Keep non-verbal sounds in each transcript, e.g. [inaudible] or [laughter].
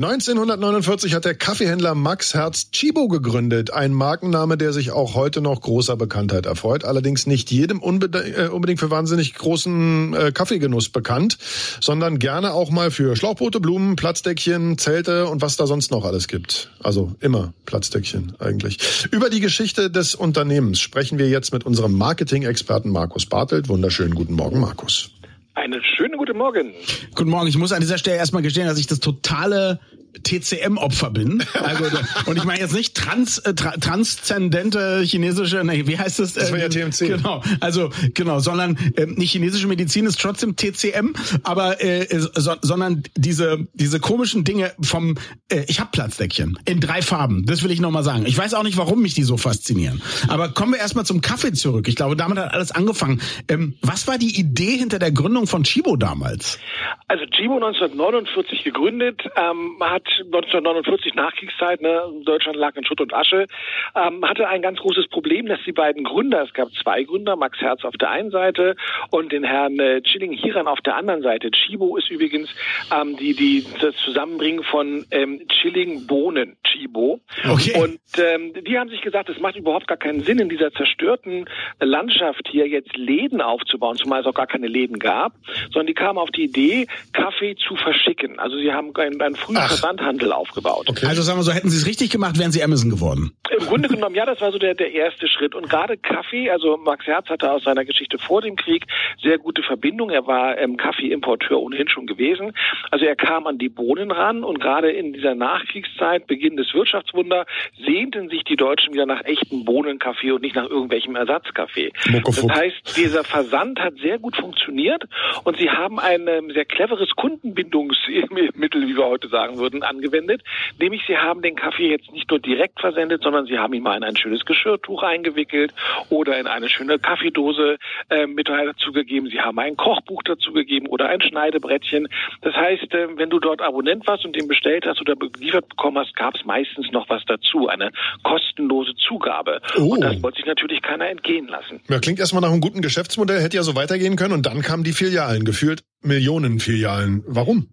1949 hat der Kaffeehändler Max Herz Chibo gegründet, ein Markenname, der sich auch heute noch großer Bekanntheit erfreut, allerdings nicht jedem äh, unbedingt für wahnsinnig großen äh, Kaffeegenuss bekannt, sondern gerne auch mal für Schlauchboote, Blumen, Platzdeckchen, Zelte und was da sonst noch alles gibt. Also immer Platzdeckchen eigentlich. Über die Geschichte des Unternehmens sprechen wir jetzt mit unserem Marketing-Experten Markus Bartelt. Wunderschönen guten Morgen, Markus. Einen schönen guten Morgen. Guten Morgen. Ich muss an dieser Stelle erstmal gestehen, dass ich das totale TCM-Opfer bin. Also, und ich meine jetzt nicht trans, äh, tra transzendente chinesische, nee, wie heißt das? Das war ja äh, TMC. Genau, also genau, sondern äh, nicht chinesische Medizin ist trotzdem TCM, aber äh, so, sondern diese diese komischen Dinge vom äh, ich habe Platzdeckchen in drei Farben. Das will ich noch mal sagen. Ich weiß auch nicht, warum mich die so faszinieren. Aber kommen wir erstmal zum Kaffee zurück. Ich glaube, damit hat alles angefangen. Ähm, was war die Idee hinter der Gründung von Chibo damals? Also Chibo 1949 gegründet, ähm, hat 1949 Nachkriegszeit, ne, Deutschland lag in Schutt und Asche, ähm, hatte ein ganz großes Problem, dass die beiden Gründer, es gab zwei Gründer, Max Herz auf der einen Seite und den Herrn äh, Chilling Hiran auf der anderen Seite. Chibo ist übrigens ähm, die, die, das Zusammenbringen von ähm, Chilling Bohnen, Chibo. Okay. Und ähm, die haben sich gesagt, es macht überhaupt gar keinen Sinn, in dieser zerstörten Landschaft hier jetzt Läden aufzubauen, zumal es auch gar keine Läden gab, sondern die kamen auf die Idee, Kaffee zu verschicken. Also sie haben einen, einen frühen Versandhandel aufgebaut. Okay. Also sagen wir so, hätten sie es richtig gemacht, wären sie Amazon geworden. Im Grunde [laughs] genommen, ja, das war so der, der erste Schritt. Und gerade Kaffee, also Max Herz hatte aus seiner Geschichte vor dem Krieg sehr gute Verbindung. Er war ähm, Kaffeeimporteur ohnehin schon gewesen. Also er kam an die Bohnen ran und gerade in dieser Nachkriegszeit, Beginn des Wirtschaftswunder, sehnten sich die Deutschen wieder nach echten Bohnenkaffee und nicht nach irgendwelchem Ersatzkaffee. Das heißt, dieser Versand hat sehr gut funktioniert und sie haben ein ähm, sehr cleveres Kundenbindungsmittel, wie wir heute sagen würden, angewendet. Nämlich sie haben den Kaffee jetzt nicht nur direkt versendet, sondern sie haben ihn mal in ein schönes Geschirrtuch eingewickelt oder in eine schöne Kaffeedose äh, mit dazugegeben. Sie haben ein Kochbuch dazugegeben oder ein Schneidebrettchen. Das heißt, äh, wenn du dort Abonnent warst und den bestellt hast oder geliefert bekommen hast, gab es meistens noch was dazu, eine kostenlose Zugabe. Oh. Und das wollte sich natürlich keiner entgehen lassen. Ja, klingt erstmal nach einem guten Geschäftsmodell, hätte ja so weitergehen können und dann kamen die Filialen, gefühlt Millionen Filialen. Warum?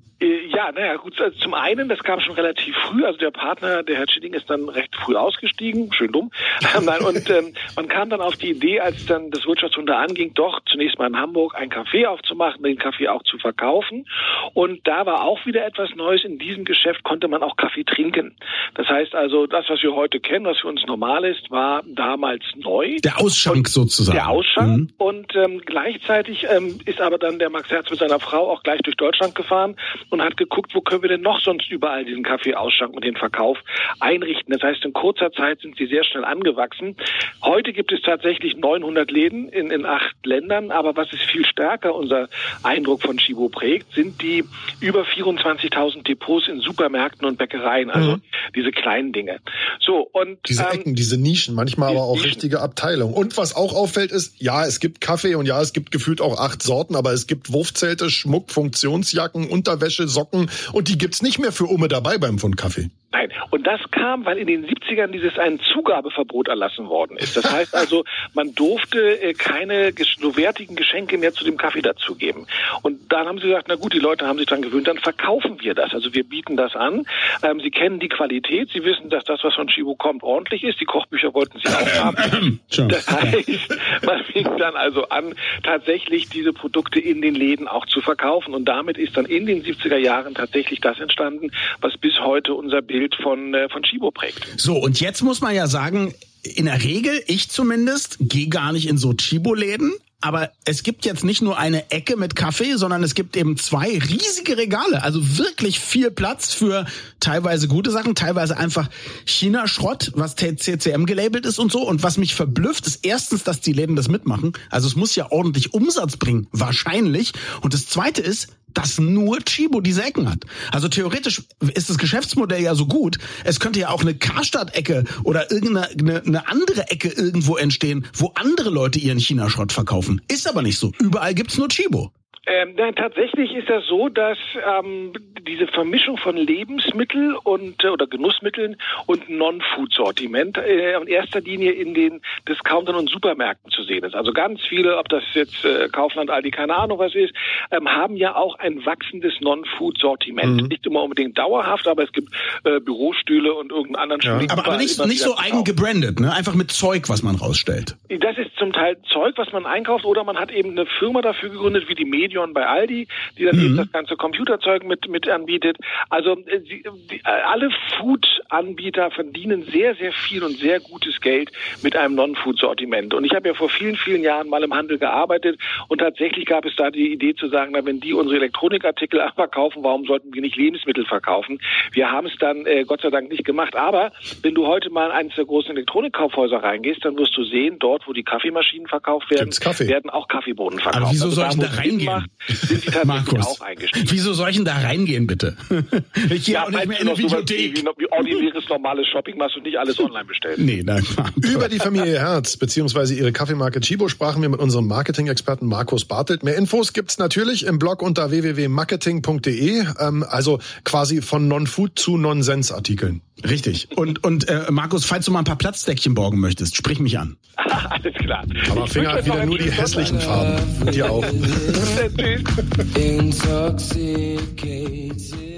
Ja, naja, gut, also zum einen, das kam schon relativ früh, also der Partner, der Herr Schilling, ist dann recht früh ausgestiegen, schön dumm. [laughs] und ähm, man kam dann auf die Idee, als dann das Wirtschaftswunder anging, doch zunächst mal in Hamburg ein Café aufzumachen, den Kaffee auch zu verkaufen. Und da war auch wieder etwas Neues. In diesem Geschäft konnte man auch Kaffee trinken. Das heißt also, das, was wir heute kennen, was für uns normal ist, war damals neu. Der Ausschank und sozusagen. Der Ausschank. Mhm. Und ähm, gleichzeitig ähm, ist aber dann der Max Herz mit seiner Frau auch gleich durch Deutschland gefahren und hat geguckt, wo können wir denn noch sonst überall diesen Kaffeeausschank und den Verkauf einrichten. Das heißt, in kurzer Zeit sind sie sehr schnell angewachsen. Heute gibt es tatsächlich 900 Läden in, in acht Ländern, aber was ist viel stärker unser Eindruck von Chibo prägt, sind die über 24.000 Depots in Supermärkten und Bäckereien, also mhm. diese kleinen Dinge. So und diese ähm, Ecken, diese Nischen, manchmal aber auch Nischen. richtige Abteilungen. Und was auch auffällt ist, ja, es gibt Kaffee und ja, es gibt gefühlt auch acht Sorten, aber es gibt Wurfzelte, Schmuck, Funktionsjacken, Unterwäsche, Socken und die gibt's nicht mehr für Umme dabei beim Pfund Kaffee. Nein, und das kam, weil in den 70ern dieses ein Zugabeverbot erlassen worden ist. Das heißt also, [laughs] man durfte äh, keine so wertigen Geschenke mehr zu dem Kaffee dazugeben. Und dann haben sie gesagt, na gut, die Leute haben sich dran gewöhnt, dann verkaufen wir das. Also wir bieten das an. Ähm, sie kennen die Qualität, sie wissen, dass das, was von Chibo kommt, ordentlich ist. Die Kochbücher wollten sie auch haben. [laughs] das heißt, man fing dann also an, tatsächlich diese Produkte in den Läden auch zu verkaufen. Und damit ist dann in den 70er Jahren tatsächlich das entstanden, was bis heute unser Bild Bild von, äh, von Chibo prägt. So, und jetzt muss man ja sagen, in der Regel, ich zumindest, gehe gar nicht in so Chibo-Läden. Aber es gibt jetzt nicht nur eine Ecke mit Kaffee, sondern es gibt eben zwei riesige Regale. Also wirklich viel Platz für teilweise gute Sachen, teilweise einfach China-Schrott, was CCM gelabelt ist und so. Und was mich verblüfft, ist erstens, dass die Läden das mitmachen. Also es muss ja ordentlich Umsatz bringen, wahrscheinlich. Und das zweite ist, dass nur Chibo diese Ecken hat. Also theoretisch ist das Geschäftsmodell ja so gut. Es könnte ja auch eine Karstadt-Ecke oder irgendeine eine, andere Ecke irgendwo entstehen, wo andere Leute ihren China-Schrott verkaufen. Ist aber nicht so. Überall gibt's nur Chibo. Ähm, nein, tatsächlich ist das so, dass ähm, diese Vermischung von Lebensmittel und äh, oder Genussmitteln und Non-Food-Sortiment äh, in erster Linie in den Discountern und Supermärkten zu sehen ist. Also ganz viele, ob das jetzt äh, Kaufland, Aldi, keine Ahnung was ist, ähm, haben ja auch ein wachsendes Non-Food-Sortiment. Mhm. Nicht immer unbedingt dauerhaft, aber es gibt äh, Bürostühle und irgendeinen anderen ja. Aber, aber nicht, nicht so eigen gebrandet, ne? Einfach mit Zeug, was man rausstellt. Das ist zum Teil Zeug, was man einkauft, oder man hat eben eine Firma dafür gegründet, wie die Medion bei Aldi, die dann mhm. eben das ganze Computerzeug mit, mit anbietet. Also äh, die, die, äh, alle Food-Anbieter verdienen sehr, sehr viel und sehr gutes Geld mit einem Non-Food-Sortiment. Und ich habe ja vor vielen, vielen Jahren mal im Handel gearbeitet und tatsächlich gab es da die Idee zu sagen, na, wenn die unsere Elektronikartikel [laughs] verkaufen, warum sollten wir nicht Lebensmittel verkaufen? Wir haben es dann äh, Gott sei Dank nicht gemacht. Aber wenn du heute mal in eines der großen Elektronikkaufhäuser reingehst, dann wirst du sehen, dort, wo die Kaffeemaschinen verkauft werden, werden auch Kaffeebohnen verkauft. Aber wieso also soll ich da, da reingehen? Macht, sind die [laughs] tatsächlich auch eingestiegen. Wieso soll ich denn da reingehen, bitte? [laughs] ich gehe ja, auch nicht mehr in eine Videothek. Wie, wie ordinäres normales Shopping machst du nicht alles online bestellen. Nee, nein. Über die Familie Herz beziehungsweise ihre Kaffeemarke Chibo sprachen wir mit unserem Marketing-Experten Markus Bartelt. Mehr Infos gibt's natürlich im Blog unter www.marketing.de, ähm, also quasi von Non-Food zu Non-Sense-Artikeln. Richtig. Und, und äh, Markus, falls du mal ein paar Platzdeckchen borgen möchtest, sprich mich an. [laughs] Alles klar. Aber Finger hat wieder nur die hässlichen Farben. Und dir auch. [laughs]